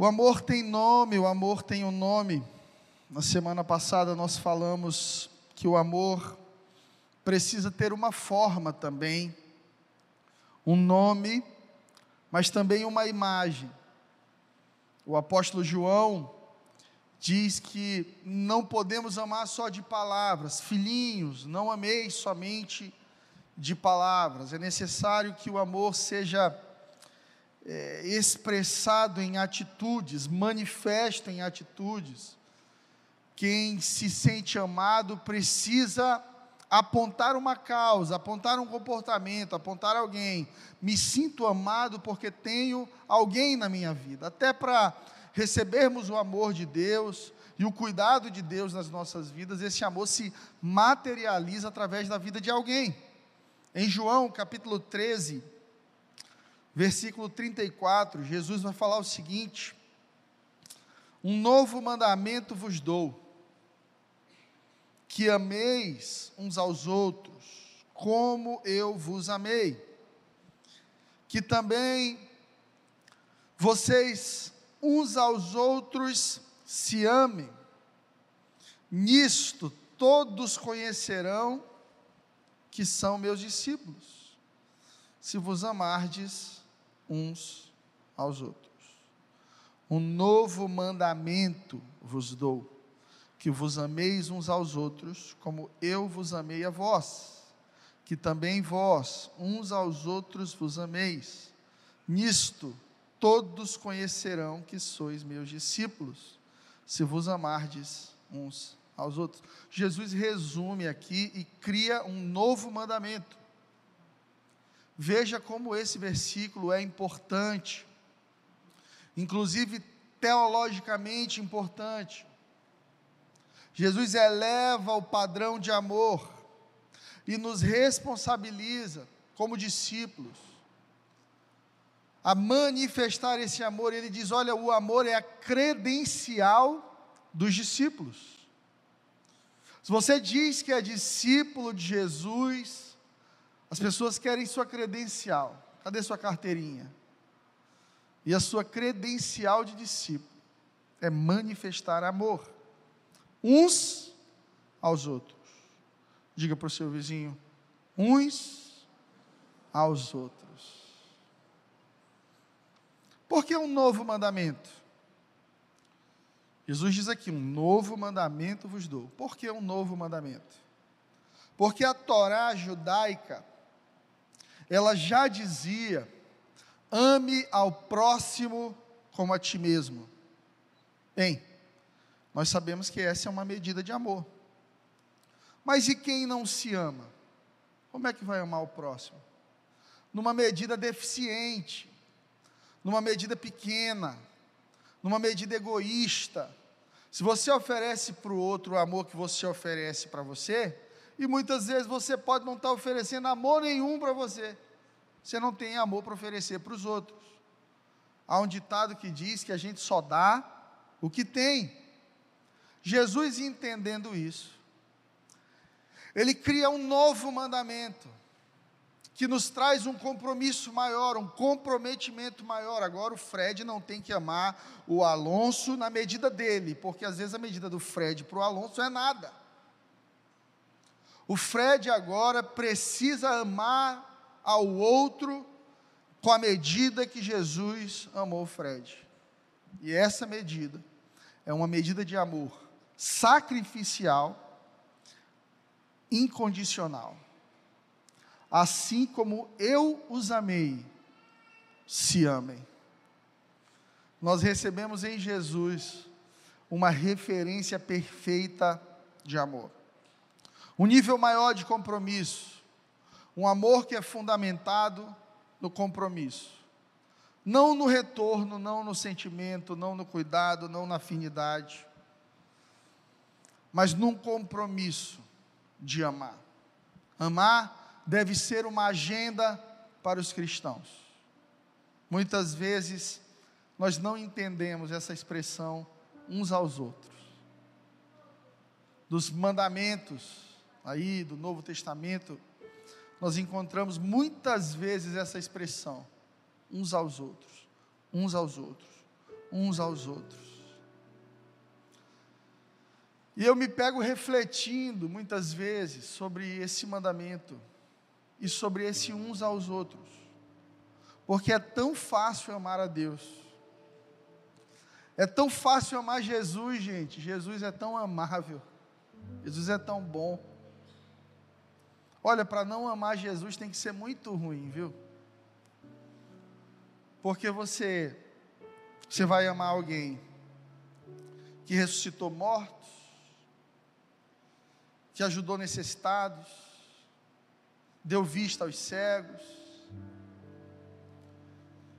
O amor tem nome, o amor tem um nome. Na semana passada nós falamos que o amor precisa ter uma forma também, um nome, mas também uma imagem. O apóstolo João diz que não podemos amar só de palavras, filhinhos, não ameis somente de palavras, é necessário que o amor seja é, expressado em atitudes, manifesto em atitudes. Quem se sente amado precisa apontar uma causa, apontar um comportamento, apontar alguém. Me sinto amado porque tenho alguém na minha vida. Até para recebermos o amor de Deus e o cuidado de Deus nas nossas vidas, esse amor se materializa através da vida de alguém. Em João capítulo 13, versículo 34, Jesus vai falar o seguinte: Um novo mandamento vos dou, que ameis uns aos outros, como eu vos amei. Que também vocês uns aos outros se amem. Nisto todos conhecerão que são meus discípulos, se vos amardes uns aos outros. Um novo mandamento vos dou, que vos ameis uns aos outros, como eu vos amei a vós, que também vós uns aos outros vos ameis. Nisto todos conhecerão que sois meus discípulos, se vos amardes uns aos outros. Jesus resume aqui e cria um novo mandamento. Veja como esse versículo é importante, inclusive teologicamente importante. Jesus eleva o padrão de amor e nos responsabiliza como discípulos a manifestar esse amor. Ele diz: olha, o amor é a credencial dos discípulos. Se você diz que é discípulo de Jesus, as pessoas querem sua credencial. Cadê sua carteirinha? E a sua credencial de discípulo é manifestar amor uns aos outros. Diga para o seu vizinho: uns aos outros. Por que um novo mandamento? Jesus diz aqui: um novo mandamento vos dou. Por que um novo mandamento? Porque a Torá judaica ela já dizia: ame ao próximo como a ti mesmo. Bem, nós sabemos que essa é uma medida de amor. Mas e quem não se ama? Como é que vai amar o próximo? Numa medida deficiente, numa medida pequena, numa medida egoísta. Se você oferece para o outro o amor que você oferece para você, e muitas vezes você pode não estar oferecendo amor nenhum para você. Você não tem amor para oferecer para os outros. Há um ditado que diz que a gente só dá o que tem. Jesus, entendendo isso, ele cria um novo mandamento que nos traz um compromisso maior, um comprometimento maior. Agora o Fred não tem que amar o Alonso na medida dele, porque às vezes a medida do Fred para o Alonso é nada. O Fred agora precisa amar ao outro com a medida que Jesus amou o Fred. E essa medida é uma medida de amor sacrificial, incondicional. Assim como eu os amei, se amem. Nós recebemos em Jesus uma referência perfeita de amor um nível maior de compromisso, um amor que é fundamentado no compromisso. Não no retorno, não no sentimento, não no cuidado, não na afinidade, mas num compromisso de amar. Amar deve ser uma agenda para os cristãos. Muitas vezes nós não entendemos essa expressão uns aos outros. Dos mandamentos, aí do Novo Testamento, nós encontramos muitas vezes essa expressão, uns aos outros, uns aos outros, uns aos outros. E eu me pego refletindo muitas vezes sobre esse mandamento e sobre esse uns aos outros, porque é tão fácil amar a Deus, é tão fácil amar Jesus, gente. Jesus é tão amável, Jesus é tão bom. Olha, para não amar Jesus tem que ser muito ruim, viu? Porque você você vai amar alguém que ressuscitou mortos, que ajudou necessitados, deu vista aos cegos,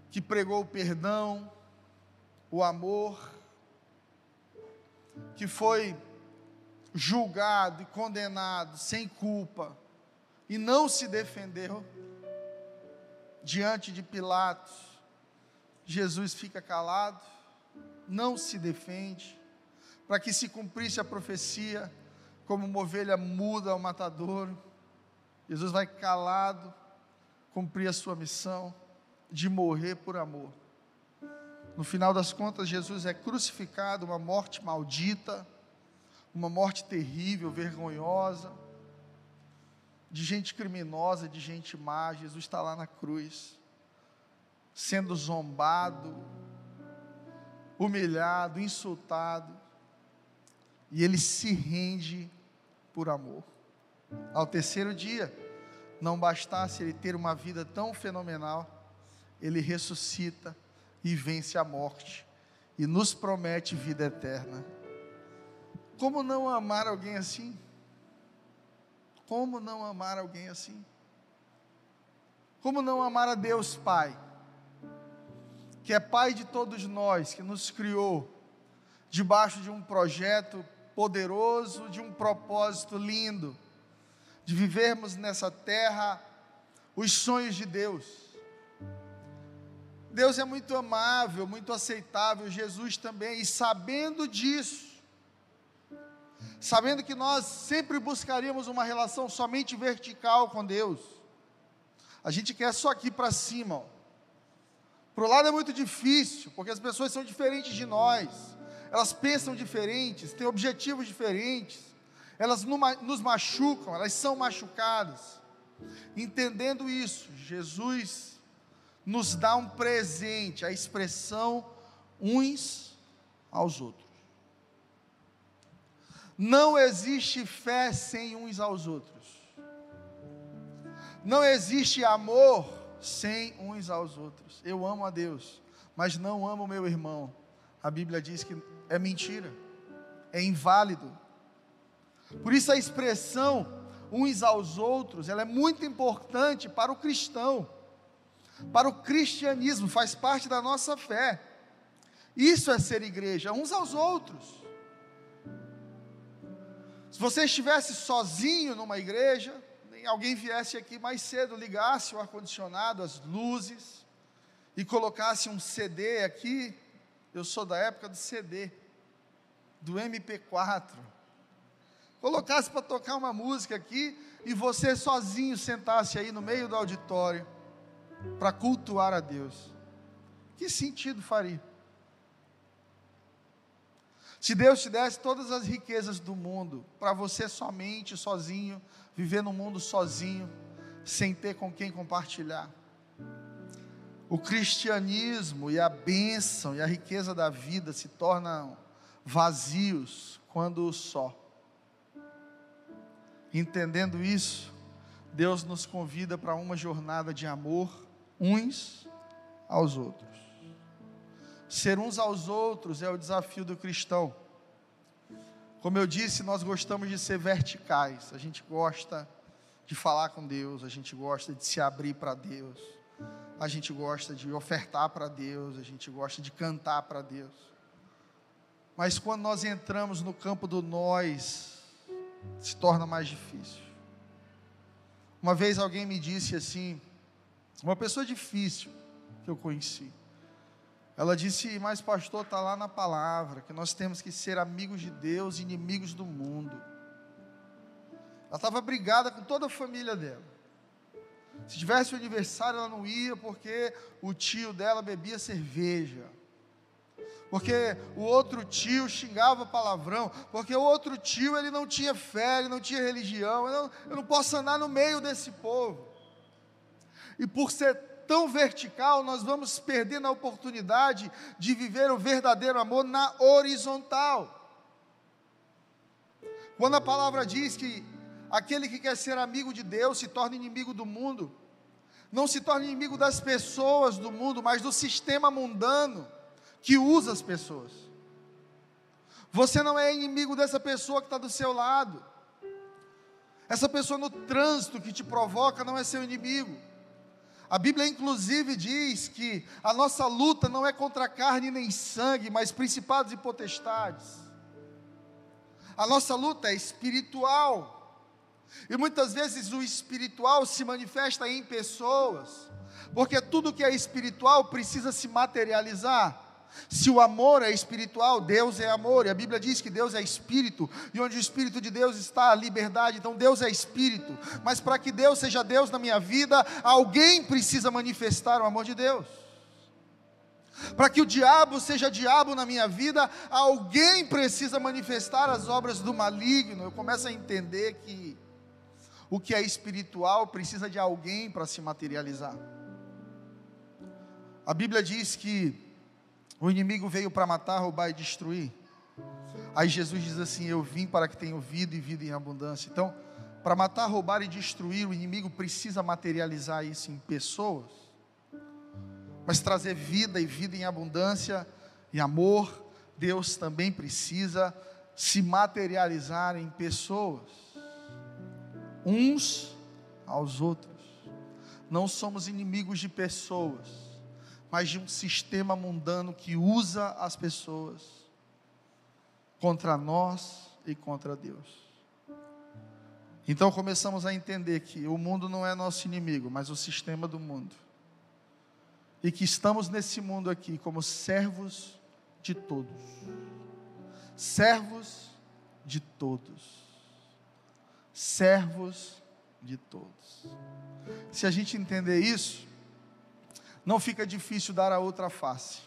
que pregou o perdão, o amor, que foi julgado e condenado sem culpa e não se defendeu diante de Pilatos Jesus fica calado, não se defende, para que se cumprisse a profecia, como uma ovelha muda ao matadouro. Jesus vai calado cumprir a sua missão de morrer por amor. No final das contas, Jesus é crucificado, uma morte maldita, uma morte terrível, vergonhosa, de gente criminosa, de gente má. Jesus está lá na cruz sendo zombado, humilhado, insultado, e ele se rende por amor. Ao terceiro dia, não bastasse ele ter uma vida tão fenomenal, ele ressuscita e vence a morte e nos promete vida eterna. Como não amar alguém assim? Como não amar alguém assim? Como não amar a Deus Pai? que é Pai de todos nós, que nos criou debaixo de um projeto poderoso, de um propósito lindo, de vivermos nessa terra os sonhos de Deus. Deus é muito amável, muito aceitável, Jesus também, e sabendo disso, sabendo que nós sempre buscaríamos uma relação somente vertical com Deus, a gente quer só aqui para cima, para o lado é muito difícil, porque as pessoas são diferentes de nós, elas pensam diferentes, têm objetivos diferentes, elas nos machucam, elas são machucadas. Entendendo isso, Jesus nos dá um presente, a expressão uns aos outros. Não existe fé sem uns aos outros. Não existe amor sem uns aos outros. Eu amo a Deus, mas não amo meu irmão. A Bíblia diz que é mentira, é inválido. Por isso a expressão uns aos outros, ela é muito importante para o cristão, para o cristianismo, faz parte da nossa fé. Isso é ser igreja, uns aos outros. Se você estivesse sozinho numa igreja, alguém viesse aqui mais cedo, ligasse o ar-condicionado, as luzes, e colocasse um CD aqui, eu sou da época do CD, do MP4, colocasse para tocar uma música aqui, e você sozinho sentasse aí no meio do auditório, para cultuar a Deus, que sentido faria? Se Deus te desse todas as riquezas do mundo, para você somente, sozinho, viver no mundo sozinho, sem ter com quem compartilhar. O cristianismo e a bênção e a riqueza da vida se tornam vazios quando só. Entendendo isso, Deus nos convida para uma jornada de amor uns aos outros. Ser uns aos outros é o desafio do cristão. Como eu disse, nós gostamos de ser verticais. A gente gosta de falar com Deus, a gente gosta de se abrir para Deus, a gente gosta de ofertar para Deus, a gente gosta de cantar para Deus. Mas quando nós entramos no campo do nós, se torna mais difícil. Uma vez alguém me disse assim, uma pessoa difícil que eu conheci. Ela disse, mas pastor, está lá na palavra, que nós temos que ser amigos de Deus e inimigos do mundo. Ela estava brigada com toda a família dela. Se tivesse o aniversário, ela não ia porque o tio dela bebia cerveja. porque o outro tio xingava palavrão, porque o outro tio ele não tinha fé, ele não tinha religião, eu não, eu não posso andar no meio desse povo. E por ser tão vertical, nós vamos perdendo a oportunidade de viver o verdadeiro amor na horizontal. Quando a palavra diz que aquele que quer ser amigo de Deus se torna inimigo do mundo, não se torna inimigo das pessoas do mundo, mas do sistema mundano que usa as pessoas. Você não é inimigo dessa pessoa que está do seu lado. Essa pessoa no trânsito que te provoca não é seu inimigo. A Bíblia, inclusive, diz que a nossa luta não é contra carne nem sangue, mas principados e potestades. A nossa luta é espiritual. E muitas vezes o espiritual se manifesta em pessoas, porque tudo que é espiritual precisa se materializar. Se o amor é espiritual, Deus é amor, e a Bíblia diz que Deus é espírito, e onde o espírito de Deus está, a liberdade, então Deus é espírito. Mas para que Deus seja Deus na minha vida, alguém precisa manifestar o amor de Deus. Para que o diabo seja diabo na minha vida, alguém precisa manifestar as obras do maligno. Eu começo a entender que o que é espiritual precisa de alguém para se materializar. A Bíblia diz que o inimigo veio para matar, roubar e destruir. Aí Jesus diz assim: Eu vim para que tenham vida e vida em abundância. Então, para matar, roubar e destruir, o inimigo precisa materializar isso em pessoas, mas trazer vida e vida em abundância e amor, Deus também precisa se materializar em pessoas, uns aos outros. Não somos inimigos de pessoas mas de um sistema mundano que usa as pessoas contra nós e contra Deus. Então começamos a entender que o mundo não é nosso inimigo, mas o sistema do mundo. E que estamos nesse mundo aqui como servos de todos. Servos de todos. Servos de todos. Se a gente entender isso, não fica difícil dar a outra face.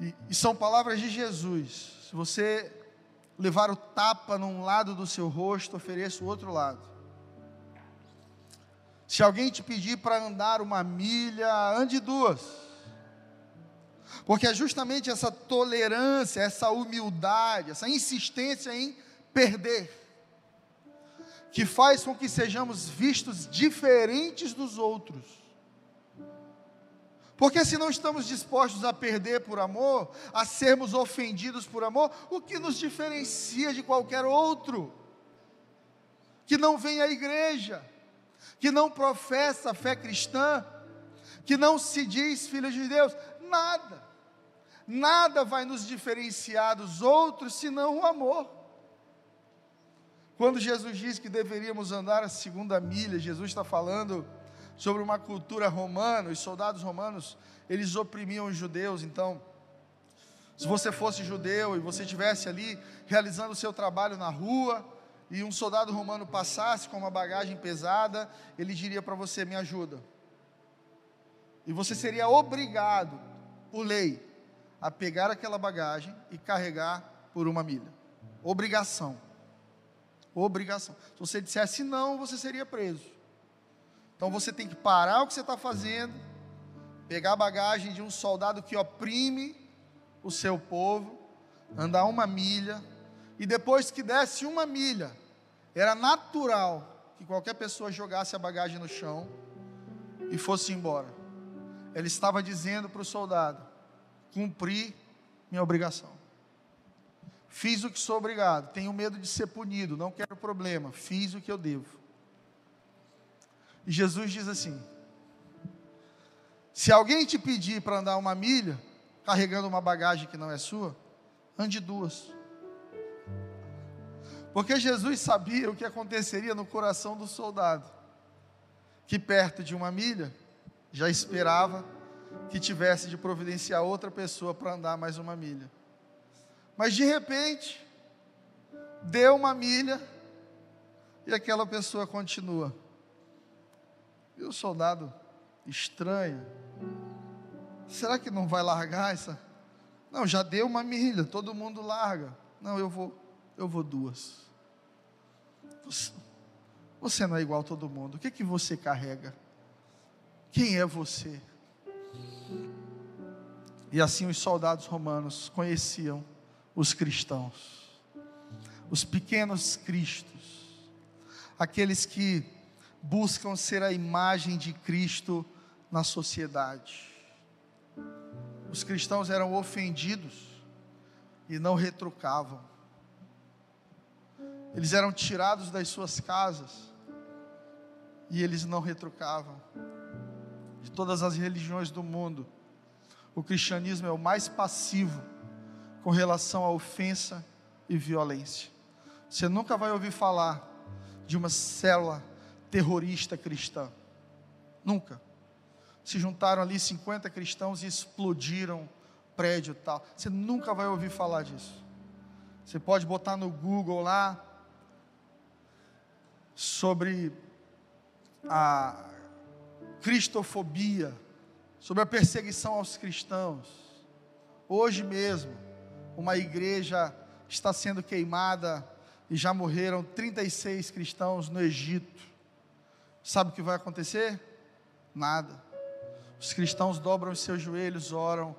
E, e, são palavras de Jesus. Se você levar o tapa num lado do seu rosto, ofereça o outro lado. Se alguém te pedir para andar uma milha, ande duas. Porque é justamente essa tolerância, essa humildade, essa insistência em perder que faz com que sejamos vistos diferentes dos outros. Porque se não estamos dispostos a perder por amor, a sermos ofendidos por amor, o que nos diferencia de qualquer outro que não vem à igreja, que não professa a fé cristã, que não se diz filho de Deus? Nada. Nada vai nos diferenciar dos outros senão o amor. Quando Jesus diz que deveríamos andar a segunda milha, Jesus está falando sobre uma cultura romana, os soldados romanos, eles oprimiam os judeus, então, se você fosse judeu e você estivesse ali realizando o seu trabalho na rua, e um soldado romano passasse com uma bagagem pesada, ele diria para você: Me ajuda. E você seria obrigado, por lei, a pegar aquela bagagem e carregar por uma milha. Obrigação. Obrigação. Se você dissesse não, você seria preso. Então você tem que parar o que você está fazendo, pegar a bagagem de um soldado que oprime o seu povo, andar uma milha, e depois que desse uma milha, era natural que qualquer pessoa jogasse a bagagem no chão e fosse embora. Ele estava dizendo para o soldado: cumpri minha obrigação. Fiz o que sou obrigado, tenho medo de ser punido, não quero problema, fiz o que eu devo. E Jesus diz assim: se alguém te pedir para andar uma milha, carregando uma bagagem que não é sua, ande duas. Porque Jesus sabia o que aconteceria no coração do soldado, que perto de uma milha já esperava que tivesse de providenciar outra pessoa para andar mais uma milha. Mas de repente, deu uma milha e aquela pessoa continua. E o soldado estranha. será que não vai largar essa? Não, já deu uma milha, todo mundo larga. Não, eu vou, eu vou duas. Você, você não é igual a todo mundo. O que, que você carrega? Quem é você? E assim os soldados romanos conheciam os cristãos, os pequenos cristos, aqueles que buscam ser a imagem de Cristo na sociedade. Os cristãos eram ofendidos e não retrucavam. Eles eram tirados das suas casas e eles não retrucavam. De todas as religiões do mundo, o cristianismo é o mais passivo com relação à ofensa e violência. Você nunca vai ouvir falar de uma célula terrorista cristã. Nunca. Se juntaram ali 50 cristãos e explodiram prédio tal. Você nunca vai ouvir falar disso. Você pode botar no Google lá sobre a cristofobia, sobre a perseguição aos cristãos. Hoje mesmo, uma igreja está sendo queimada e já morreram 36 cristãos no Egito. Sabe o que vai acontecer? Nada. Os cristãos dobram os seus joelhos, oram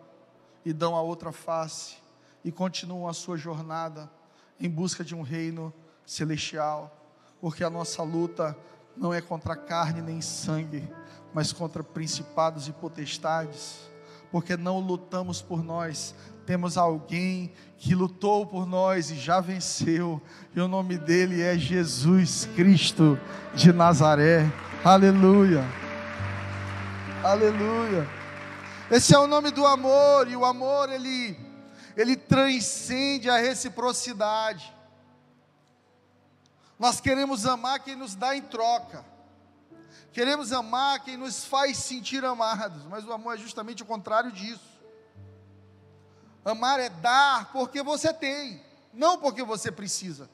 e dão a outra face e continuam a sua jornada em busca de um reino celestial, porque a nossa luta não é contra carne nem sangue, mas contra principados e potestades, porque não lutamos por nós, temos alguém que lutou por nós e já venceu, e o nome dele é Jesus Cristo de Nazaré. Aleluia. Aleluia. Esse é o nome do amor, e o amor ele ele transcende a reciprocidade. Nós queremos amar quem nos dá em troca. Queremos amar quem nos faz sentir amados, mas o amor é justamente o contrário disso. Amar é dar porque você tem, não porque você precisa.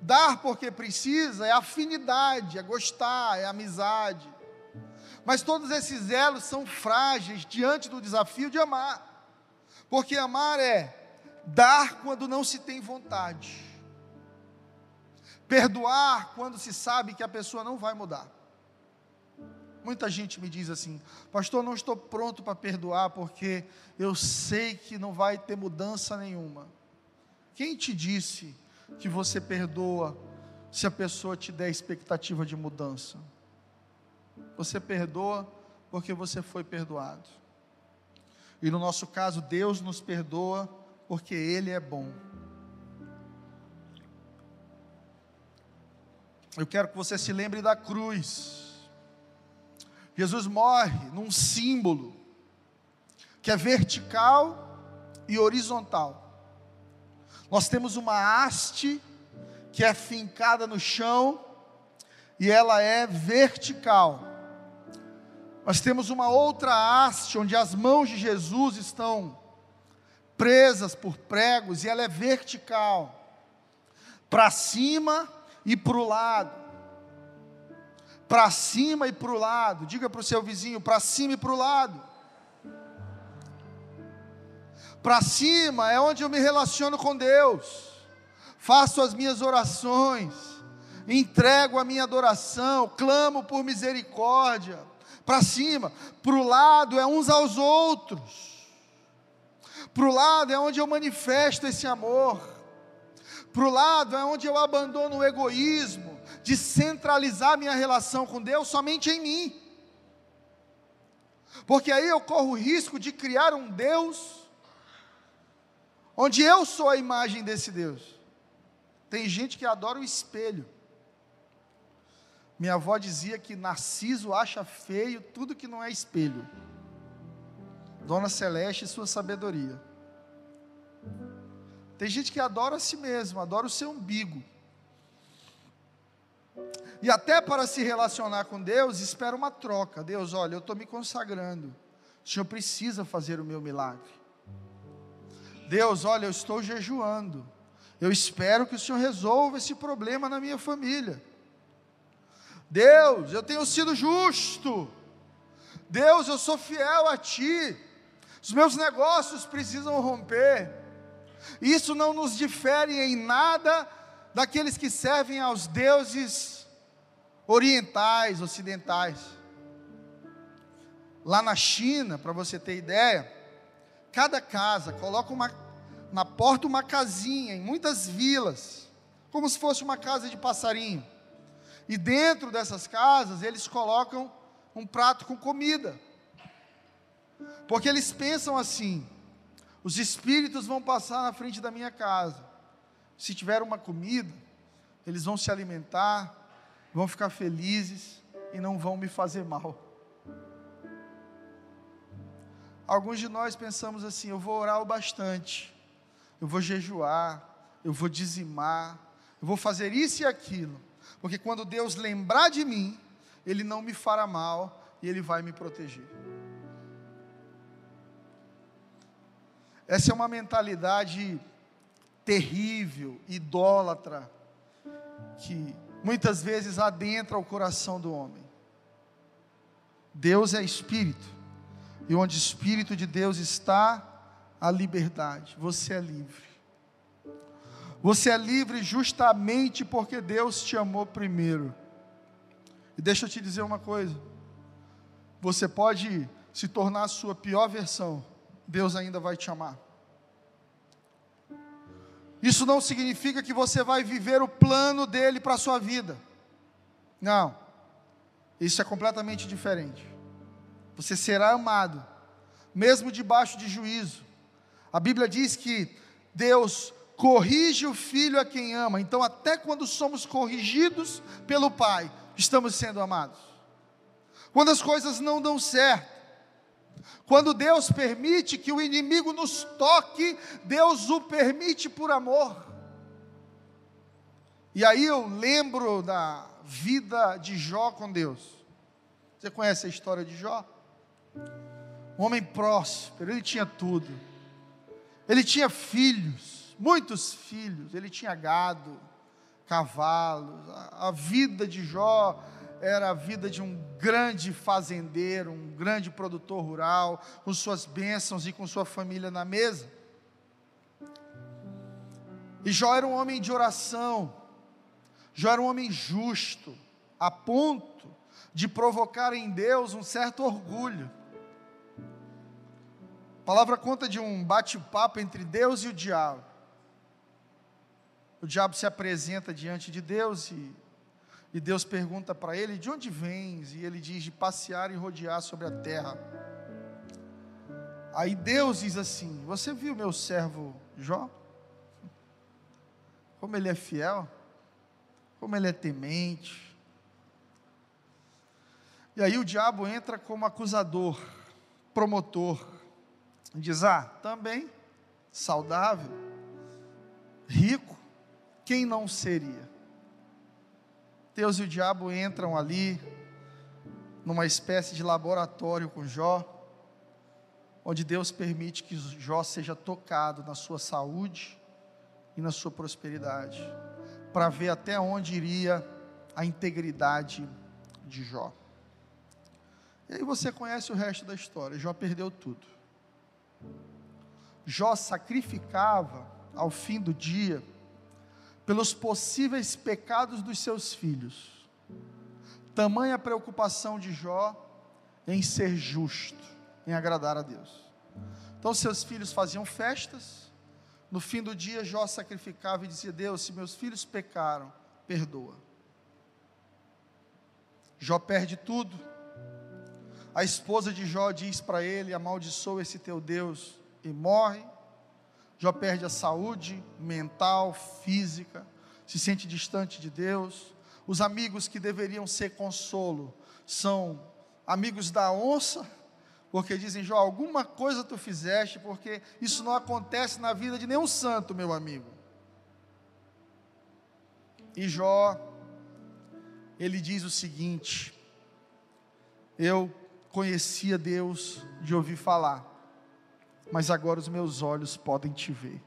Dar porque precisa é afinidade, é gostar, é amizade. Mas todos esses elos são frágeis diante do desafio de amar. Porque amar é dar quando não se tem vontade. Perdoar quando se sabe que a pessoa não vai mudar. Muita gente me diz assim, pastor, não estou pronto para perdoar porque eu sei que não vai ter mudança nenhuma. Quem te disse que você perdoa se a pessoa te der expectativa de mudança? Você perdoa porque você foi perdoado. E no nosso caso, Deus nos perdoa porque Ele é bom. Eu quero que você se lembre da cruz. Jesus morre num símbolo que é vertical e horizontal. Nós temos uma haste que é fincada no chão e ela é vertical. Nós temos uma outra haste onde as mãos de Jesus estão presas por pregos e ela é vertical, para cima e para o lado para cima e para o lado. Diga para o seu vizinho: para cima e para o lado. Para cima é onde eu me relaciono com Deus, faço as minhas orações, entrego a minha adoração, clamo por misericórdia. Para cima, para o lado é uns aos outros. Para o lado é onde eu manifesto esse amor. Para o lado é onde eu abandono o egoísmo de centralizar minha relação com Deus somente em mim. Porque aí eu corro o risco de criar um Deus onde eu sou a imagem desse Deus. Tem gente que adora o espelho. Minha avó dizia que Narciso acha feio tudo que não é espelho. Dona Celeste e sua sabedoria. Tem gente que adora a si mesmo, adora o seu umbigo. E até para se relacionar com Deus, espera uma troca. Deus, olha, eu estou me consagrando. O Senhor precisa fazer o meu milagre. Deus, olha, eu estou jejuando. Eu espero que o Senhor resolva esse problema na minha família. Deus, eu tenho sido justo. Deus, eu sou fiel a Ti, os meus negócios precisam romper. Isso não nos difere em nada daqueles que servem aos deuses orientais, ocidentais. Lá na China, para você ter ideia, cada casa coloca uma, na porta uma casinha, em muitas vilas, como se fosse uma casa de passarinho. E dentro dessas casas eles colocam um prato com comida. Porque eles pensam assim: os espíritos vão passar na frente da minha casa. Se tiver uma comida, eles vão se alimentar, vão ficar felizes e não vão me fazer mal. Alguns de nós pensamos assim: eu vou orar o bastante, eu vou jejuar, eu vou dizimar, eu vou fazer isso e aquilo, porque quando Deus lembrar de mim, Ele não me fará mal e Ele vai me proteger. Essa é uma mentalidade terrível, idólatra, que muitas vezes adentra o coração do homem. Deus é espírito, e onde o espírito de Deus está, a liberdade. Você é livre. Você é livre justamente porque Deus te amou primeiro. E deixa eu te dizer uma coisa: você pode se tornar a sua pior versão, Deus ainda vai te amar. Isso não significa que você vai viver o plano dele para a sua vida. Não. Isso é completamente diferente. Você será amado, mesmo debaixo de juízo. A Bíblia diz que Deus corrige o filho a quem ama. Então, até quando somos corrigidos pelo Pai, estamos sendo amados. Quando as coisas não dão certo, quando Deus permite que o inimigo nos toque, Deus o permite por amor. E aí eu lembro da vida de Jó com Deus. Você conhece a história de Jó? Um homem próspero, ele tinha tudo. Ele tinha filhos, muitos filhos, ele tinha gado, cavalos. A, a vida de Jó era a vida de um grande fazendeiro, um grande produtor rural, com suas bênçãos e com sua família na mesa. E Jó era um homem de oração, Jó era um homem justo, a ponto de provocar em Deus um certo orgulho. A palavra conta de um bate-papo entre Deus e o diabo. O diabo se apresenta diante de Deus e e Deus pergunta para ele: De onde vens? E ele diz: De passear e rodear sobre a terra. Aí Deus diz assim: Você viu meu servo Jó? Como ele é fiel, como ele é temente. E aí o diabo entra como acusador, promotor, diz: Ah, também saudável, rico, quem não seria? Deus e o diabo entram ali, numa espécie de laboratório com Jó, onde Deus permite que Jó seja tocado na sua saúde e na sua prosperidade, para ver até onde iria a integridade de Jó. E aí você conhece o resto da história. Jó perdeu tudo. Jó sacrificava ao fim do dia pelos possíveis pecados dos seus filhos. Tamanha preocupação de Jó em ser justo, em agradar a Deus. Então seus filhos faziam festas, no fim do dia Jó sacrificava e dizia: Deus, se meus filhos pecaram, perdoa. Jó perde tudo. A esposa de Jó diz para ele: amaldiçoa esse teu Deus e morre. Jó perde a saúde mental, física, se sente distante de Deus. Os amigos que deveriam ser consolo são amigos da onça, porque dizem, Jó, alguma coisa tu fizeste, porque isso não acontece na vida de nenhum santo, meu amigo. E Jó, ele diz o seguinte: Eu conhecia Deus de ouvir falar, mas agora os meus olhos podem te ver.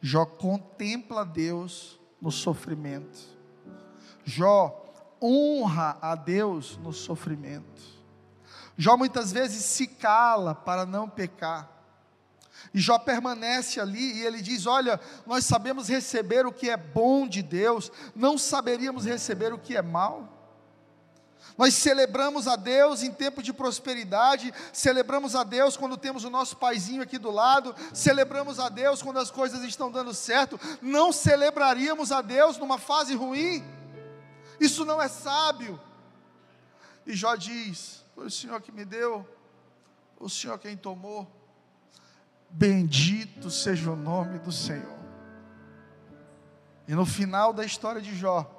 Jó contempla Deus no sofrimento. Jó honra a Deus no sofrimento. Jó muitas vezes se cala para não pecar. E Jó permanece ali e ele diz: Olha, nós sabemos receber o que é bom de Deus, não saberíamos receber o que é mal. Nós celebramos a Deus em tempo de prosperidade, celebramos a Deus quando temos o nosso paizinho aqui do lado, celebramos a Deus quando as coisas estão dando certo. Não celebraríamos a Deus numa fase ruim? Isso não é sábio. E Jó diz: Foi o Senhor que me deu, o Senhor quem tomou. Bendito seja o nome do Senhor. E no final da história de Jó,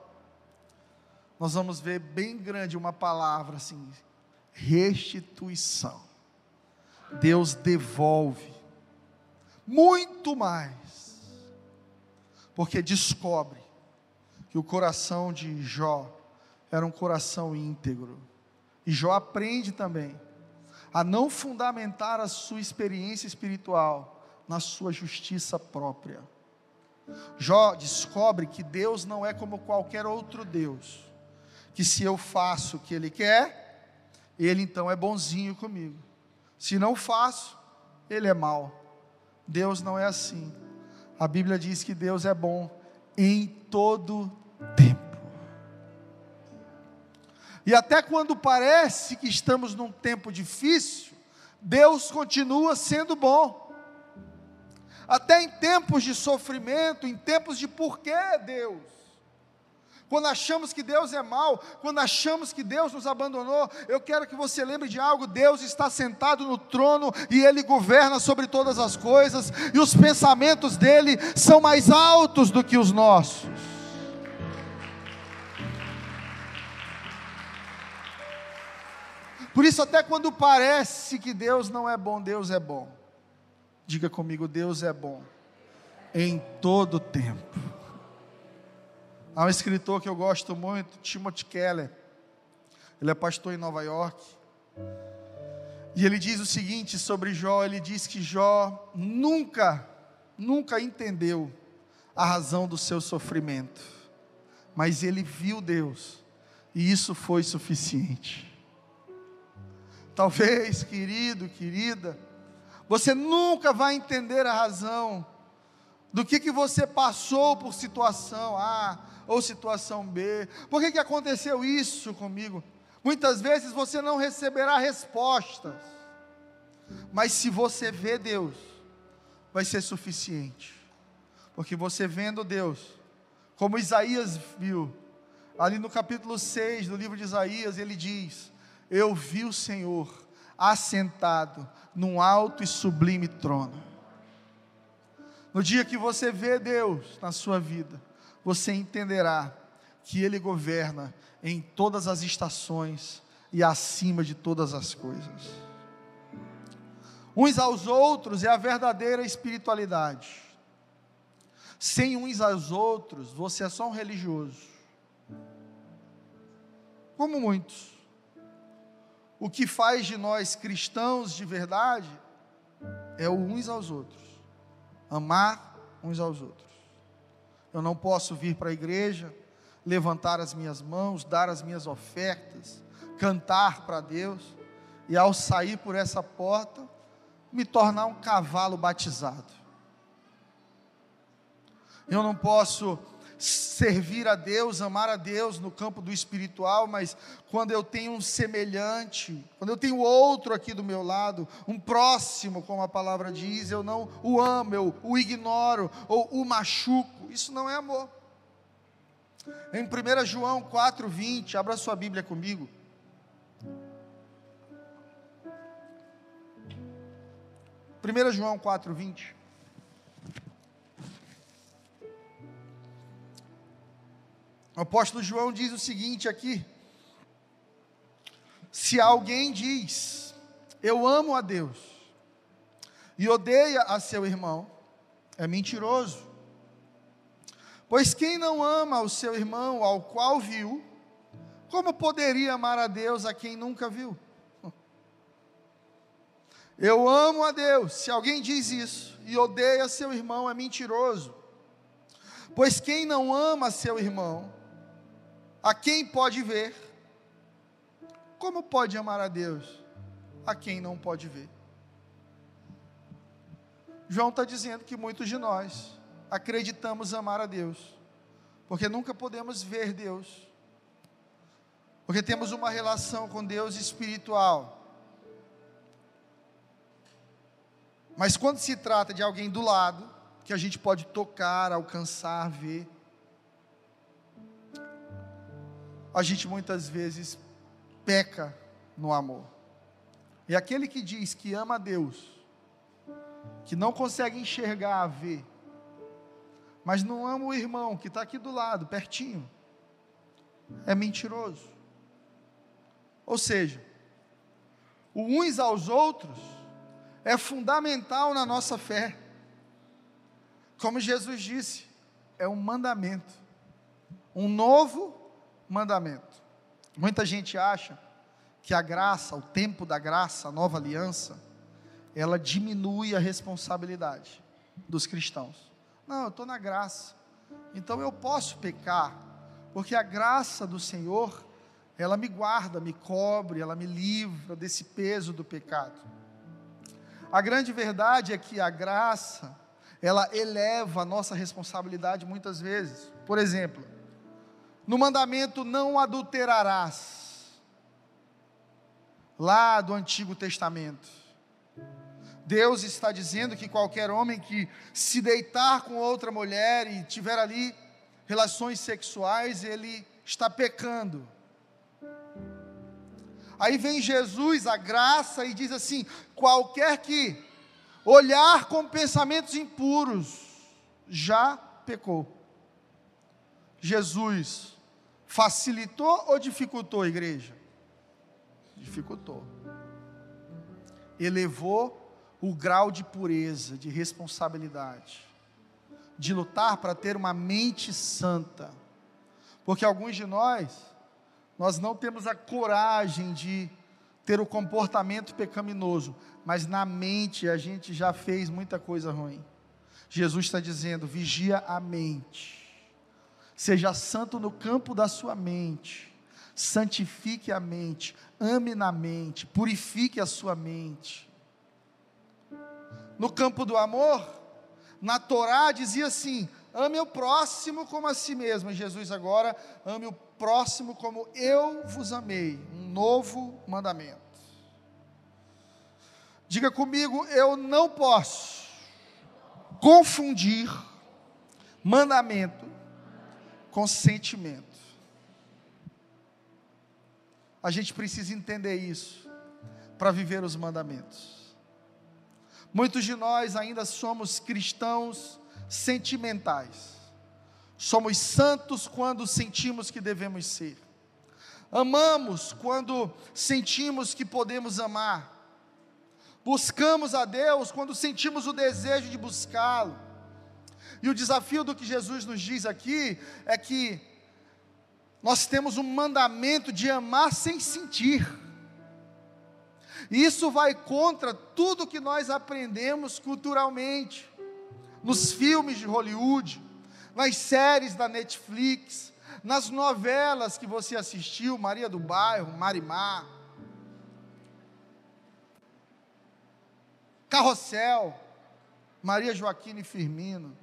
nós vamos ver bem grande uma palavra assim: restituição. Deus devolve muito mais, porque descobre que o coração de Jó era um coração íntegro. E Jó aprende também a não fundamentar a sua experiência espiritual na sua justiça própria. Jó descobre que Deus não é como qualquer outro Deus, que se eu faço o que Ele quer, Ele então é bonzinho comigo. Se não faço, Ele é mal. Deus não é assim. A Bíblia diz que Deus é bom em todo tempo. E até quando parece que estamos num tempo difícil, Deus continua sendo bom. Até em tempos de sofrimento, em tempos de porquê Deus. Quando achamos que Deus é mal, quando achamos que Deus nos abandonou, eu quero que você lembre de algo: Deus está sentado no trono e Ele governa sobre todas as coisas, e os pensamentos dele são mais altos do que os nossos. Por isso, até quando parece que Deus não é bom, Deus é bom. Diga comigo: Deus é bom em todo tempo. Há um escritor que eu gosto muito, Timothy Keller. Ele é pastor em Nova York. E ele diz o seguinte sobre Jó: ele diz que Jó nunca, nunca entendeu a razão do seu sofrimento, mas ele viu Deus, e isso foi suficiente. Talvez, querido, querida, você nunca vai entender a razão do que, que você passou por situação A ou situação B. Por que, que aconteceu isso comigo? Muitas vezes você não receberá respostas, mas se você vê Deus, vai ser suficiente, porque você vendo Deus, como Isaías viu, ali no capítulo 6 do livro de Isaías, ele diz: eu vi o Senhor assentado num alto e sublime trono. No dia que você vê Deus na sua vida, você entenderá que Ele governa em todas as estações e acima de todas as coisas. Uns aos outros é a verdadeira espiritualidade. Sem uns aos outros, você é só um religioso. Como muitos. O que faz de nós cristãos de verdade é o uns aos outros, amar uns aos outros. Eu não posso vir para a igreja, levantar as minhas mãos, dar as minhas ofertas, cantar para Deus, e ao sair por essa porta, me tornar um cavalo batizado. Eu não posso servir a Deus, amar a Deus no campo do espiritual, mas quando eu tenho um semelhante, quando eu tenho outro aqui do meu lado, um próximo, como a palavra diz, eu não o amo, eu o ignoro ou o machuco, isso não é amor. Em 1 João 4,20, abra sua Bíblia comigo. 1 João 4,20. O apóstolo João diz o seguinte aqui: Se alguém diz, eu amo a Deus, e odeia a seu irmão, é mentiroso. Pois quem não ama o seu irmão ao qual viu, como poderia amar a Deus a quem nunca viu? Eu amo a Deus. Se alguém diz isso e odeia seu irmão, é mentiroso. Pois quem não ama seu irmão, a quem pode ver, como pode amar a Deus a quem não pode ver. João está dizendo que muitos de nós acreditamos amar a Deus, porque nunca podemos ver Deus, porque temos uma relação com Deus espiritual. Mas quando se trata de alguém do lado, que a gente pode tocar, alcançar, ver, a gente muitas vezes peca no amor. E aquele que diz que ama a Deus, que não consegue enxergar, ver, mas não ama o irmão que está aqui do lado, pertinho, é mentiroso. Ou seja, o uns aos outros é fundamental na nossa fé. Como Jesus disse, é um mandamento, um novo mandamento. Muita gente acha que a graça, o tempo da graça, a nova aliança, ela diminui a responsabilidade dos cristãos. Não, eu estou na graça, então eu posso pecar, porque a graça do Senhor, ela me guarda, me cobre, ela me livra desse peso do pecado. A grande verdade é que a graça, ela eleva a nossa responsabilidade muitas vezes. Por exemplo, no mandamento não adulterarás, lá do Antigo Testamento. Deus está dizendo que qualquer homem que se deitar com outra mulher e tiver ali relações sexuais, ele está pecando. Aí vem Jesus, a graça, e diz assim: qualquer que olhar com pensamentos impuros, já pecou. Jesus Facilitou ou dificultou a igreja? Dificultou. Elevou o grau de pureza, de responsabilidade, de lutar para ter uma mente santa. Porque alguns de nós, nós não temos a coragem de ter o comportamento pecaminoso, mas na mente a gente já fez muita coisa ruim. Jesus está dizendo: vigia a mente Seja santo no campo da sua mente. Santifique a mente, ame na mente, purifique a sua mente. No campo do amor, na Torá dizia assim: ame o próximo como a si mesmo. Jesus agora, ame o próximo como eu vos amei. Um novo mandamento. Diga comigo, eu não posso confundir mandamento com sentimento. A gente precisa entender isso para viver os mandamentos. Muitos de nós ainda somos cristãos sentimentais. Somos santos quando sentimos que devemos ser. Amamos quando sentimos que podemos amar. Buscamos a Deus quando sentimos o desejo de buscá-lo. E o desafio do que Jesus nos diz aqui é que nós temos um mandamento de amar sem sentir. Isso vai contra tudo que nós aprendemos culturalmente, nos filmes de Hollywood, nas séries da Netflix, nas novelas que você assistiu, Maria do Bairro, Marimar, Carrossel, Maria Joaquina e Firmino.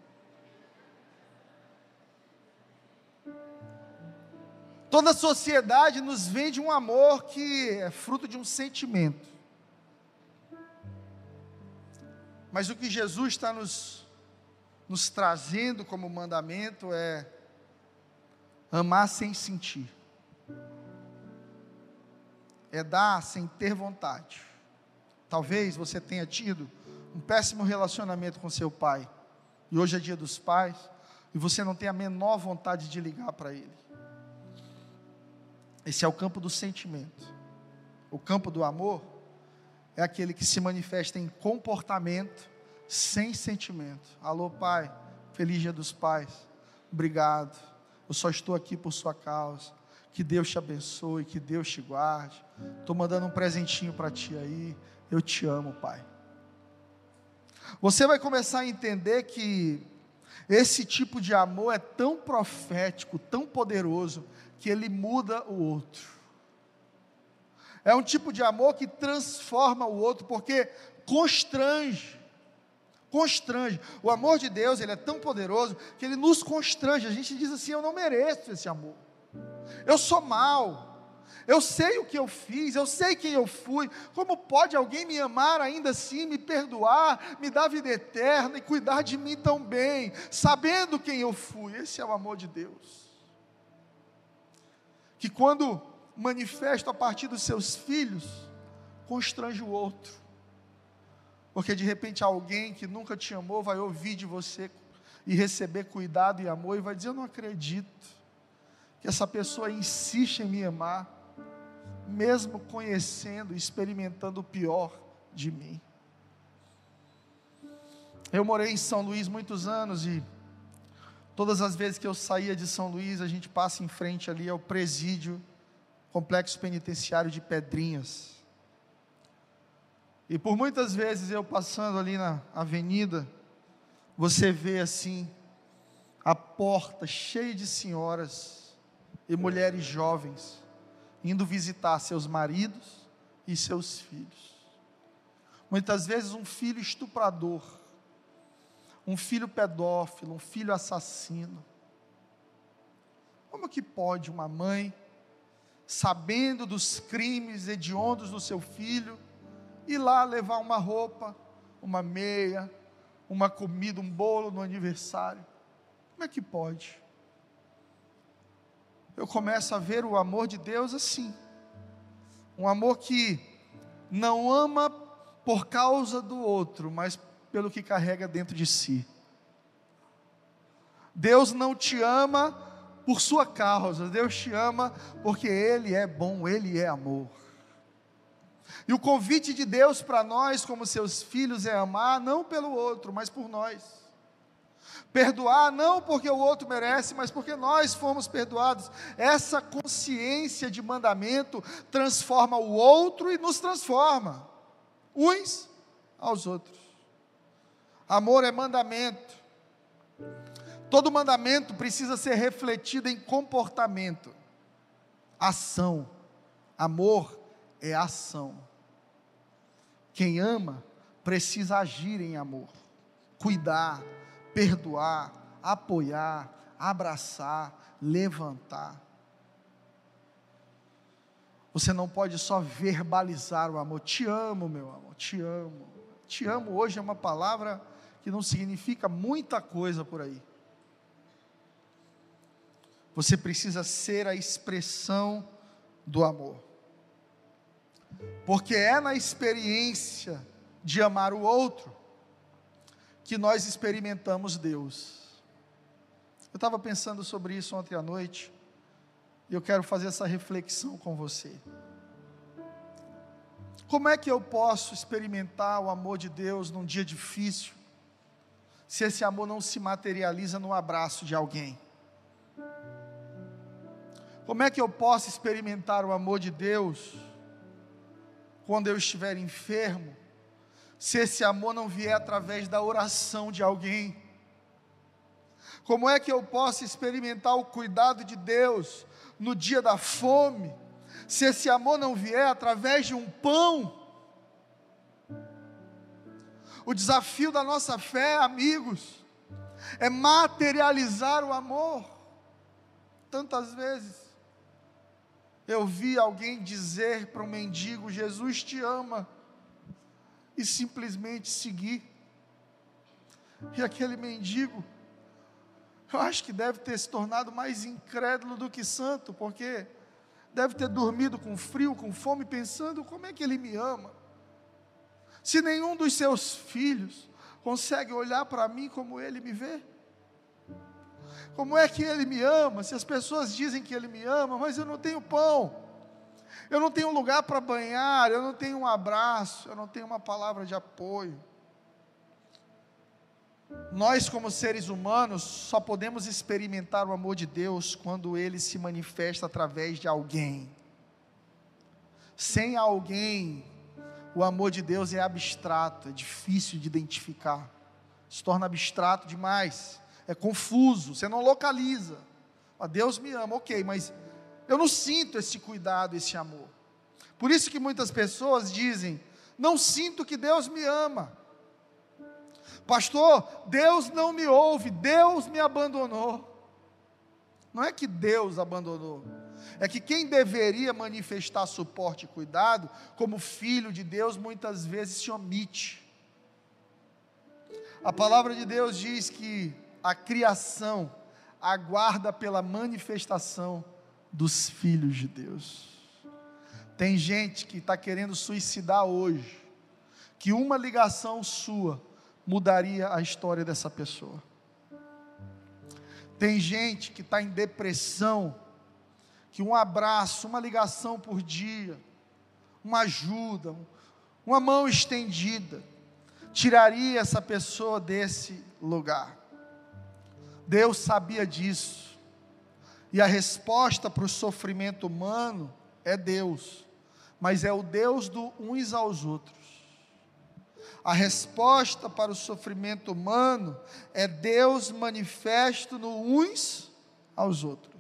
Toda a sociedade nos vende um amor que é fruto de um sentimento. Mas o que Jesus está nos, nos trazendo como mandamento é amar sem sentir, é dar sem ter vontade. Talvez você tenha tido um péssimo relacionamento com seu pai, e hoje é dia dos pais, e você não tem a menor vontade de ligar para ele. Esse é o campo do sentimento. O campo do amor é aquele que se manifesta em comportamento sem sentimento. Alô, Pai, feliz dia dos pais. Obrigado. Eu só estou aqui por sua causa. Que Deus te abençoe, que Deus te guarde. Estou mandando um presentinho para ti aí. Eu te amo, Pai. Você vai começar a entender que esse tipo de amor é tão profético, tão poderoso, que ele muda o outro. É um tipo de amor que transforma o outro, porque constrange. Constrange. O amor de Deus, ele é tão poderoso que ele nos constrange. A gente diz assim: eu não mereço esse amor. Eu sou mal. Eu sei o que eu fiz, eu sei quem eu fui. Como pode alguém me amar ainda assim, me perdoar, me dar vida eterna e cuidar de mim tão bem, sabendo quem eu fui? Esse é o amor de Deus. Que quando manifesta a partir dos seus filhos, constrange o outro. Porque de repente alguém que nunca te amou vai ouvir de você e receber cuidado e amor e vai dizer: Eu não acredito que essa pessoa insiste em me amar mesmo conhecendo, experimentando o pior de mim. Eu morei em São Luís muitos anos e todas as vezes que eu saía de São Luís, a gente passa em frente ali ao presídio, complexo penitenciário de Pedrinhas. E por muitas vezes eu passando ali na avenida, você vê assim a porta cheia de senhoras e mulheres jovens indo visitar seus maridos e seus filhos. Muitas vezes um filho estuprador, um filho pedófilo, um filho assassino. Como que pode uma mãe, sabendo dos crimes hediondos do seu filho, ir lá levar uma roupa, uma meia, uma comida, um bolo no aniversário? Como é que pode? eu começo a ver o amor de Deus assim. Um amor que não ama por causa do outro, mas pelo que carrega dentro de si. Deus não te ama por sua causa, Deus te ama porque Ele é bom, Ele é amor. E o convite de Deus para nós, como seus filhos, é amar não pelo outro, mas por nós. Perdoar não porque o outro merece, mas porque nós fomos perdoados. Essa consciência de mandamento transforma o outro e nos transforma, uns aos outros. Amor é mandamento. Todo mandamento precisa ser refletido em comportamento, ação. Amor é ação. Quem ama precisa agir em amor, cuidar, perdoar, apoiar, abraçar, levantar. Você não pode só verbalizar o amor. Te amo, meu amor, te amo. Te amo hoje é uma palavra que não significa muita coisa por aí. Você precisa ser a expressão do amor. Porque é na experiência de amar o outro que nós experimentamos Deus. Eu estava pensando sobre isso ontem à noite, e eu quero fazer essa reflexão com você. Como é que eu posso experimentar o amor de Deus num dia difícil, se esse amor não se materializa no abraço de alguém? Como é que eu posso experimentar o amor de Deus quando eu estiver enfermo, se esse amor não vier através da oração de alguém? Como é que eu posso experimentar o cuidado de Deus no dia da fome, se esse amor não vier através de um pão? O desafio da nossa fé, amigos, é materializar o amor. Tantas vezes eu vi alguém dizer para um mendigo: Jesus te ama e simplesmente seguir. E aquele mendigo, eu acho que deve ter se tornado mais incrédulo do que santo, porque deve ter dormido com frio, com fome, pensando: como é que ele me ama? Se nenhum dos seus filhos consegue olhar para mim como ele me vê. Como é que ele me ama? Se as pessoas dizem que ele me ama, mas eu não tenho pão eu não tenho lugar para banhar, eu não tenho um abraço, eu não tenho uma palavra de apoio. Nós, como seres humanos, só podemos experimentar o amor de Deus quando ele se manifesta através de alguém. Sem alguém, o amor de Deus é abstrato, é difícil de identificar, se torna abstrato demais, é confuso, você não localiza. Ah, Deus me ama, ok, mas eu não sinto esse cuidado, esse amor. Por isso que muitas pessoas dizem: não sinto que Deus me ama. Pastor, Deus não me ouve, Deus me abandonou. Não é que Deus abandonou, é que quem deveria manifestar suporte e cuidado, como filho de Deus, muitas vezes se omite. A palavra de Deus diz que a criação aguarda pela manifestação dos filhos de Deus. Tem gente que está querendo suicidar hoje, que uma ligação sua mudaria a história dessa pessoa. Tem gente que está em depressão, que um abraço, uma ligação por dia, uma ajuda, uma mão estendida, tiraria essa pessoa desse lugar. Deus sabia disso, e a resposta para o sofrimento humano é Deus, mas é o Deus do uns aos outros. A resposta para o sofrimento humano é Deus manifesto no uns aos outros.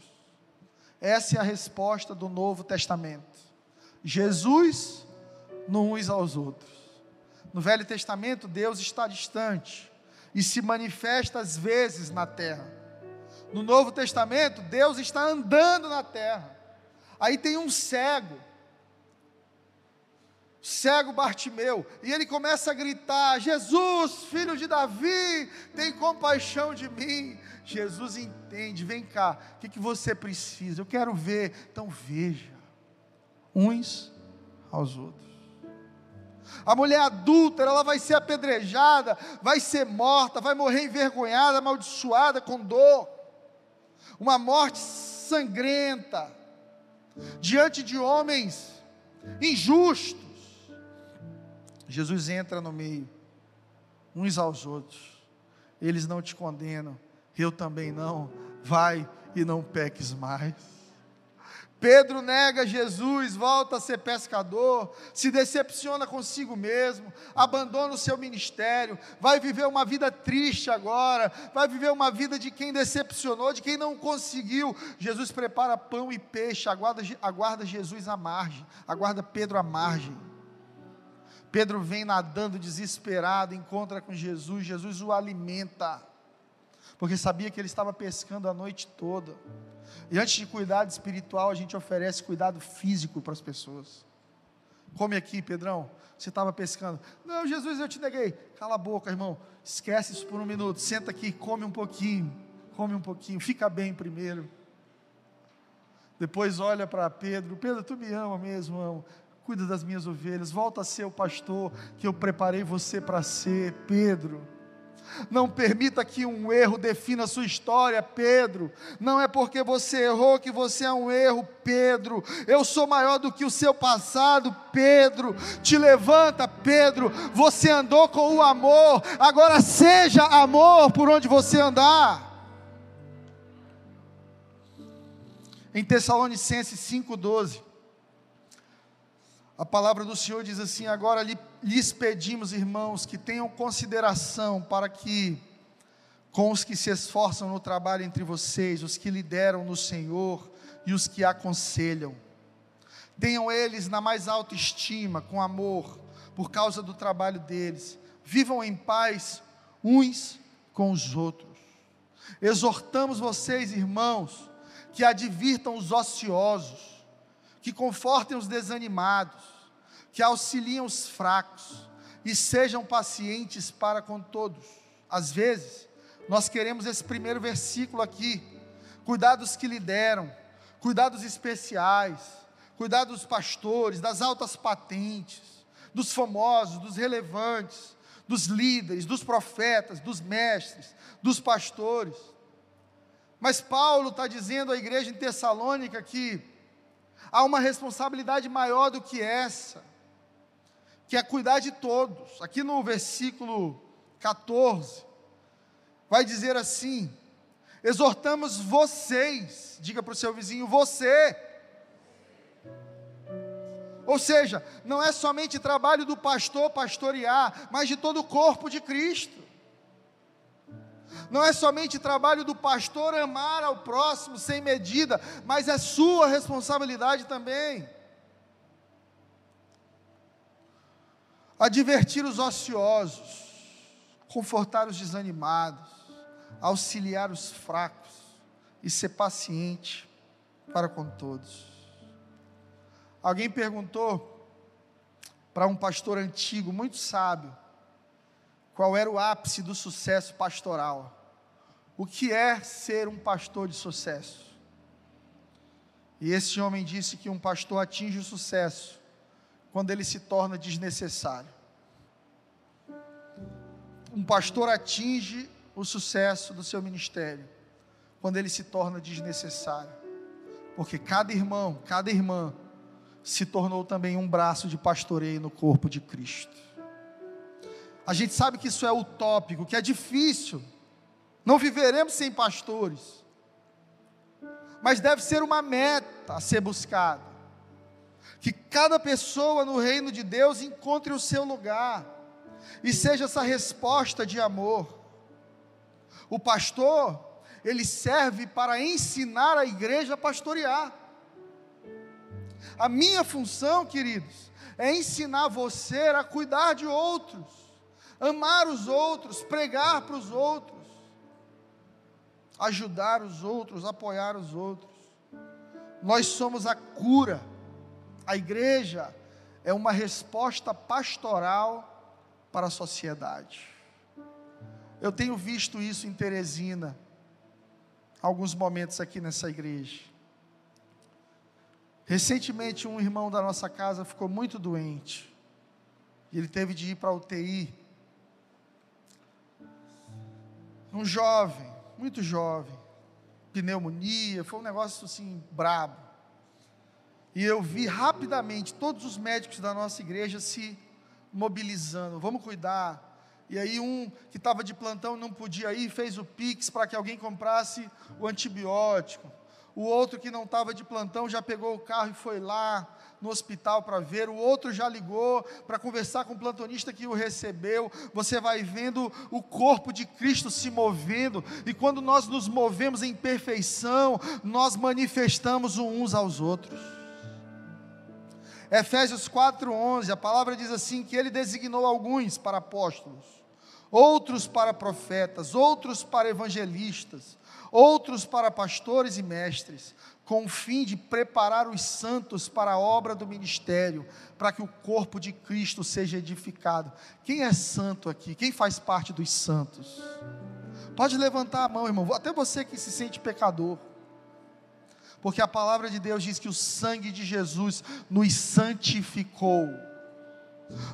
Essa é a resposta do Novo Testamento. Jesus no uns aos outros. No Velho Testamento, Deus está distante e se manifesta às vezes na terra. No Novo Testamento, Deus está andando na terra. Aí tem um cego cego Bartimeu, e ele começa a gritar: Jesus, filho de Davi, tem compaixão de mim. Jesus entende, vem cá, o que, que você precisa? Eu quero ver. Então veja, uns aos outros. A mulher adulta, ela vai ser apedrejada, vai ser morta, vai morrer envergonhada, amaldiçoada, com dor. Uma morte sangrenta, diante de homens injustos Jesus entra no meio, uns aos outros. Eles não te condenam, eu também não. Vai e não peques mais. Pedro nega Jesus, volta a ser pescador, se decepciona consigo mesmo, abandona o seu ministério, vai viver uma vida triste agora, vai viver uma vida de quem decepcionou, de quem não conseguiu. Jesus prepara pão e peixe, aguarda, aguarda Jesus à margem, aguarda Pedro à margem. Pedro vem nadando desesperado, encontra com Jesus, Jesus o alimenta, porque sabia que ele estava pescando a noite toda. E antes de cuidado espiritual, a gente oferece cuidado físico para as pessoas. Come aqui, Pedrão. Você estava pescando. Não, Jesus, eu te neguei. Cala a boca, irmão. Esquece isso por um minuto. Senta aqui, come um pouquinho. Come um pouquinho. Fica bem primeiro. Depois olha para Pedro. Pedro, tu me ama mesmo, amo cuida das minhas ovelhas, volta a ser o pastor que eu preparei você para ser, Pedro. Não permita que um erro defina a sua história, Pedro. Não é porque você errou que você é um erro, Pedro. Eu sou maior do que o seu passado, Pedro. Te levanta, Pedro. Você andou com o amor, agora seja amor por onde você andar. Em Tessalonicenses 5,12 a palavra do Senhor diz assim: agora lhes pedimos, irmãos, que tenham consideração para que, com os que se esforçam no trabalho entre vocês, os que lideram no Senhor e os que aconselham, tenham eles na mais alta estima, com amor, por causa do trabalho deles, vivam em paz uns com os outros. Exortamos vocês, irmãos, que advirtam os ociosos, que confortem os desanimados, que auxiliem os fracos e sejam pacientes para com todos. Às vezes, nós queremos esse primeiro versículo aqui, cuidados que lideram, cuidados especiais, cuidar dos pastores, das altas patentes, dos famosos, dos relevantes, dos líderes, dos profetas, dos mestres, dos pastores. Mas Paulo está dizendo à igreja em Tessalônica que há uma responsabilidade maior do que essa, que é cuidar de todos. Aqui no versículo 14, vai dizer assim: exortamos vocês, diga para o seu vizinho, você. Ou seja, não é somente trabalho do pastor pastorear, mas de todo o corpo de Cristo. Não é somente trabalho do pastor amar ao próximo sem medida, mas é sua responsabilidade também. advertir os ociosos, confortar os desanimados, auxiliar os fracos e ser paciente para com todos. Alguém perguntou para um pastor antigo, muito sábio, qual era o ápice do sucesso pastoral. O que é ser um pastor de sucesso? E esse homem disse que um pastor atinge o sucesso quando ele se torna desnecessário. Um pastor atinge o sucesso do seu ministério quando ele se torna desnecessário. Porque cada irmão, cada irmã se tornou também um braço de pastoreio no corpo de Cristo. A gente sabe que isso é utópico, que é difícil. Não viveremos sem pastores. Mas deve ser uma meta a ser buscada. Que cada pessoa no reino de Deus encontre o seu lugar e seja essa resposta de amor. O pastor, ele serve para ensinar a igreja a pastorear. A minha função, queridos, é ensinar você a cuidar de outros amar os outros, pregar para os outros, ajudar os outros, apoiar os outros. Nós somos a cura. A igreja é uma resposta pastoral para a sociedade. Eu tenho visto isso em Teresina, alguns momentos aqui nessa igreja. Recentemente, um irmão da nossa casa ficou muito doente. E ele teve de ir para a UTI um jovem, muito jovem, pneumonia, foi um negócio assim brabo. E eu vi rapidamente todos os médicos da nossa igreja se mobilizando, vamos cuidar. E aí um que estava de plantão não podia ir, fez o pix para que alguém comprasse o antibiótico. O outro que não estava de plantão já pegou o carro e foi lá no hospital para ver, o outro já ligou para conversar com o plantonista que o recebeu. Você vai vendo o corpo de Cristo se movendo, e quando nós nos movemos em perfeição, nós manifestamos uns aos outros. Efésios 4:11, a palavra diz assim que ele designou alguns para apóstolos, outros para profetas, outros para evangelistas, outros para pastores e mestres, com o fim de preparar os santos para a obra do ministério, para que o corpo de Cristo seja edificado. Quem é santo aqui? Quem faz parte dos santos? Pode levantar a mão, irmão, até você que se sente pecador. Porque a palavra de Deus diz que o sangue de Jesus nos santificou.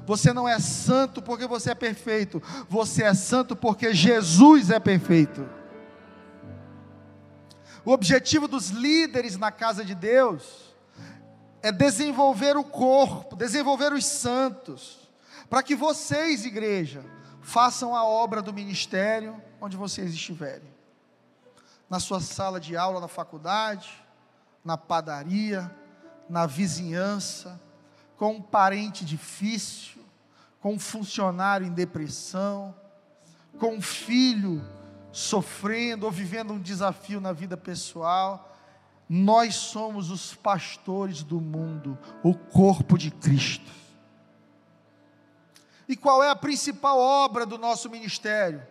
Você não é santo porque você é perfeito, você é santo porque Jesus é perfeito. O objetivo dos líderes na casa de Deus é desenvolver o corpo, desenvolver os santos, para que vocês, igreja, façam a obra do ministério onde vocês estiverem. Na sua sala de aula na faculdade, na padaria, na vizinhança, com um parente difícil, com um funcionário em depressão, com um filho sofrendo ou vivendo um desafio na vida pessoal, nós somos os pastores do mundo, o corpo de Cristo. E qual é a principal obra do nosso ministério?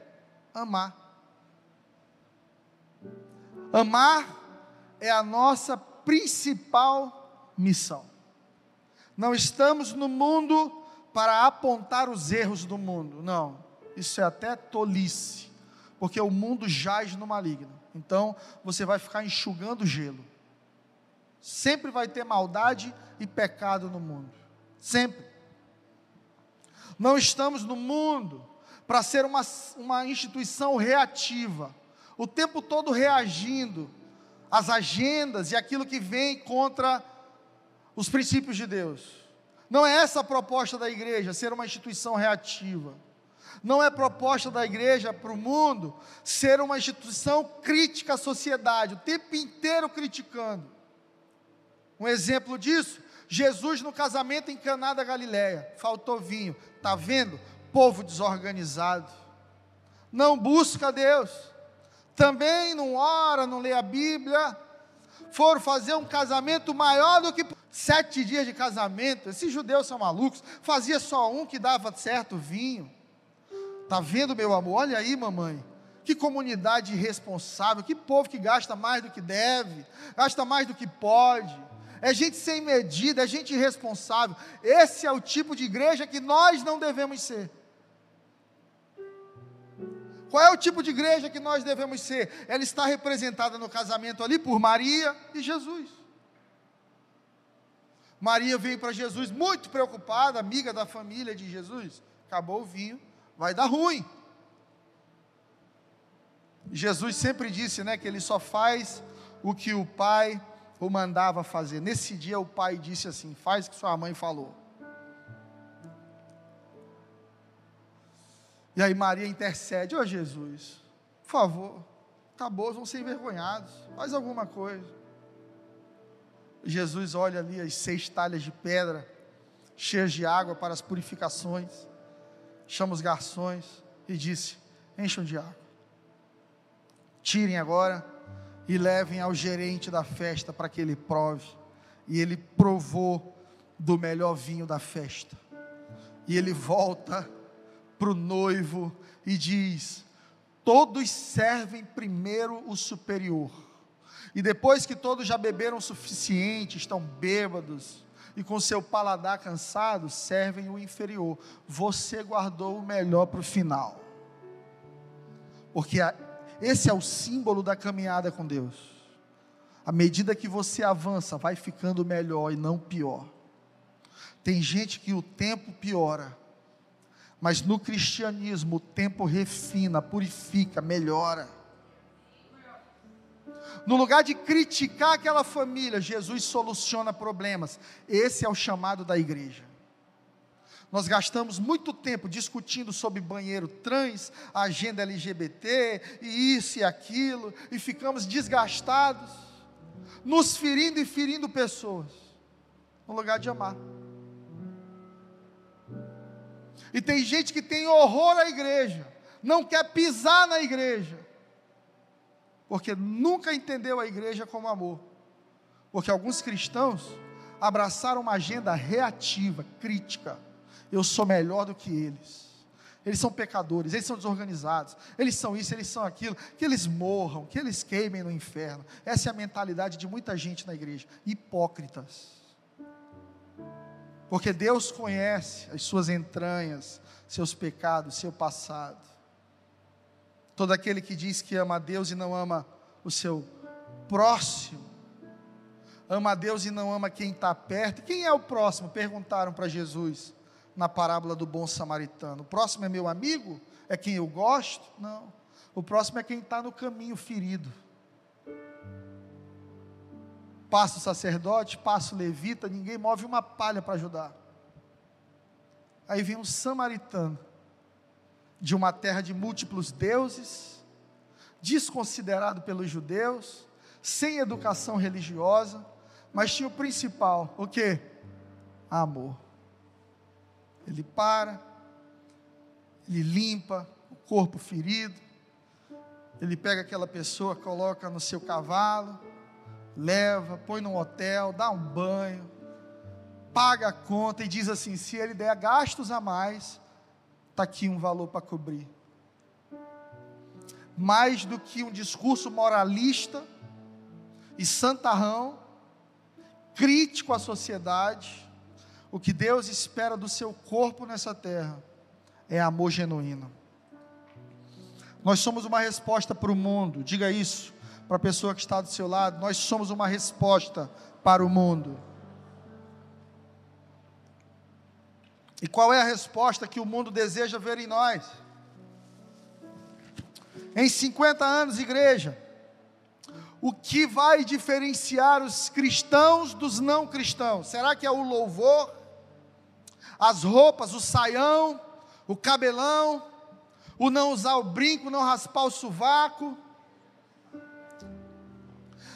Amar. Amar é a nossa principal missão. Não estamos no mundo para apontar os erros do mundo, não. Isso é até tolice porque o mundo jaz no maligno. Então, você vai ficar enxugando gelo. Sempre vai ter maldade e pecado no mundo. Sempre. Não estamos no mundo para ser uma, uma instituição reativa, o tempo todo reagindo às agendas e aquilo que vem contra os princípios de Deus. Não é essa a proposta da igreja, ser uma instituição reativa. Não é proposta da igreja para o mundo ser uma instituição crítica à sociedade, o tempo inteiro criticando. Um exemplo disso, Jesus no casamento em Caná da Galileia, faltou vinho. Tá vendo? Povo desorganizado. Não busca Deus. Também não ora, não lê a Bíblia. Foram fazer um casamento maior do que Sete dias de casamento, esses judeus são malucos, fazia só um que dava certo vinho. Tá vendo, meu amor? Olha aí, mamãe. Que comunidade irresponsável, que povo que gasta mais do que deve, gasta mais do que pode. É gente sem medida, é gente irresponsável. Esse é o tipo de igreja que nós não devemos ser. Qual é o tipo de igreja que nós devemos ser? Ela está representada no casamento ali por Maria e Jesus. Maria veio para Jesus muito preocupada, amiga da família de Jesus. Acabou o vinho, vai dar ruim. Jesus sempre disse, né, que ele só faz o que o Pai o mandava fazer. Nesse dia o pai disse assim: "Faz o que sua mãe falou". E aí Maria intercede: Ó oh, Jesus, por favor, acabou, vão ser envergonhados, faz alguma coisa. Jesus olha ali as seis talhas de pedra, cheias de água para as purificações, chama os garçons e disse: Encham de água, tirem agora e levem ao gerente da festa para que ele prove. E ele provou do melhor vinho da festa. E ele volta para o noivo e diz: Todos servem primeiro o superior. E depois que todos já beberam o suficiente, estão bêbados e com seu paladar cansado, servem o inferior. Você guardou o melhor para o final. Porque a, esse é o símbolo da caminhada com Deus. À medida que você avança, vai ficando melhor e não pior. Tem gente que o tempo piora, mas no cristianismo o tempo refina, purifica, melhora. No lugar de criticar aquela família, Jesus soluciona problemas. Esse é o chamado da igreja. Nós gastamos muito tempo discutindo sobre banheiro trans, agenda LGBT, e isso e aquilo, e ficamos desgastados, nos ferindo e ferindo pessoas, no lugar de amar. E tem gente que tem horror à igreja, não quer pisar na igreja, porque nunca entendeu a igreja como amor. Porque alguns cristãos abraçaram uma agenda reativa, crítica. Eu sou melhor do que eles. Eles são pecadores, eles são desorganizados, eles são isso, eles são aquilo, que eles morram, que eles queimem no inferno. Essa é a mentalidade de muita gente na igreja, hipócritas. Porque Deus conhece as suas entranhas, seus pecados, seu passado. Todo aquele que diz que ama a Deus e não ama o seu próximo, ama a Deus e não ama quem está perto. Quem é o próximo? Perguntaram para Jesus na parábola do bom samaritano. O próximo é meu amigo? É quem eu gosto? Não. O próximo é quem está no caminho ferido passa o sacerdote, passa o levita, ninguém move uma palha para ajudar. Aí vem um samaritano, de uma terra de múltiplos deuses, desconsiderado pelos judeus, sem educação religiosa, mas tinha o principal, o que? Amor. Ele para, ele limpa o corpo ferido, ele pega aquela pessoa, coloca no seu cavalo, leva, põe num hotel, dá um banho, paga a conta e diz assim: se ele der gastos a mais, está aqui um valor para cobrir. Mais do que um discurso moralista e santarrão, crítico à sociedade, o que Deus espera do seu corpo nessa terra é amor genuíno. Nós somos uma resposta para o mundo, diga isso para a pessoa que está do seu lado, nós somos uma resposta para o mundo. E qual é a resposta que o mundo deseja ver em nós? Em 50 anos, igreja, o que vai diferenciar os cristãos dos não cristãos? Será que é o louvor, as roupas, o saião, o cabelão, o não usar o brinco, não raspar o sovaco?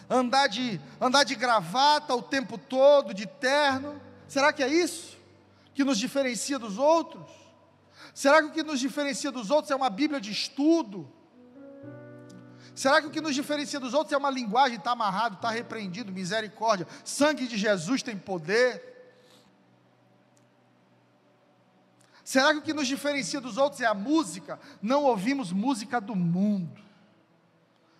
andar de, andar de gravata o tempo todo, de terno? Será que é isso que nos diferencia dos outros? Será que o que nos diferencia dos outros é uma Bíblia de estudo? Será que o que nos diferencia dos outros é uma linguagem, está amarrado, está repreendido, misericórdia, sangue de Jesus tem poder? Será que o que nos diferencia dos outros é a música? Não ouvimos música do mundo.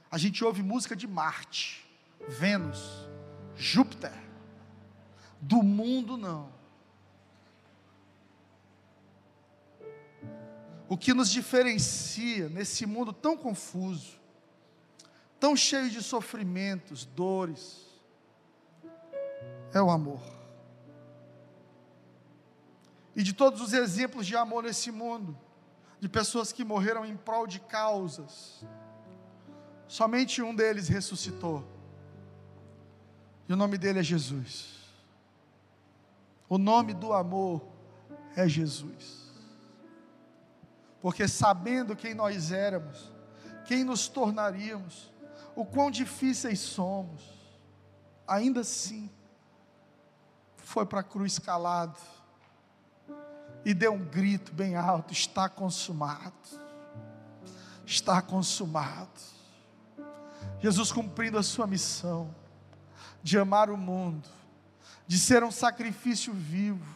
A gente ouve música de Marte, Vênus, Júpiter. Do mundo não. O que nos diferencia nesse mundo tão confuso, tão cheio de sofrimentos, dores, é o amor. E de todos os exemplos de amor nesse mundo, de pessoas que morreram em prol de causas, somente um deles ressuscitou. E o nome dele é Jesus. O nome do amor é Jesus. Porque sabendo quem nós éramos, quem nos tornaríamos, o quão difíceis somos, ainda assim, foi para a cruz calado e deu um grito bem alto: está consumado. Está consumado. Jesus cumprindo a sua missão de amar o mundo, de ser um sacrifício vivo,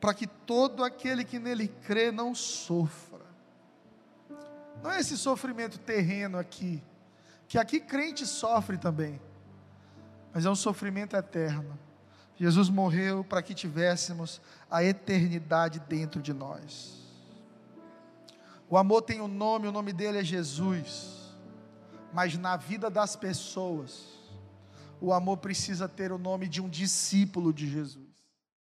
para que todo aquele que nele crê não sofra. Não é esse sofrimento terreno aqui, que aqui crente sofre também, mas é um sofrimento eterno Jesus morreu para que tivéssemos a eternidade dentro de nós. O amor tem um nome, o nome dele é Jesus. Mas na vida das pessoas, o amor precisa ter o nome de um discípulo de Jesus.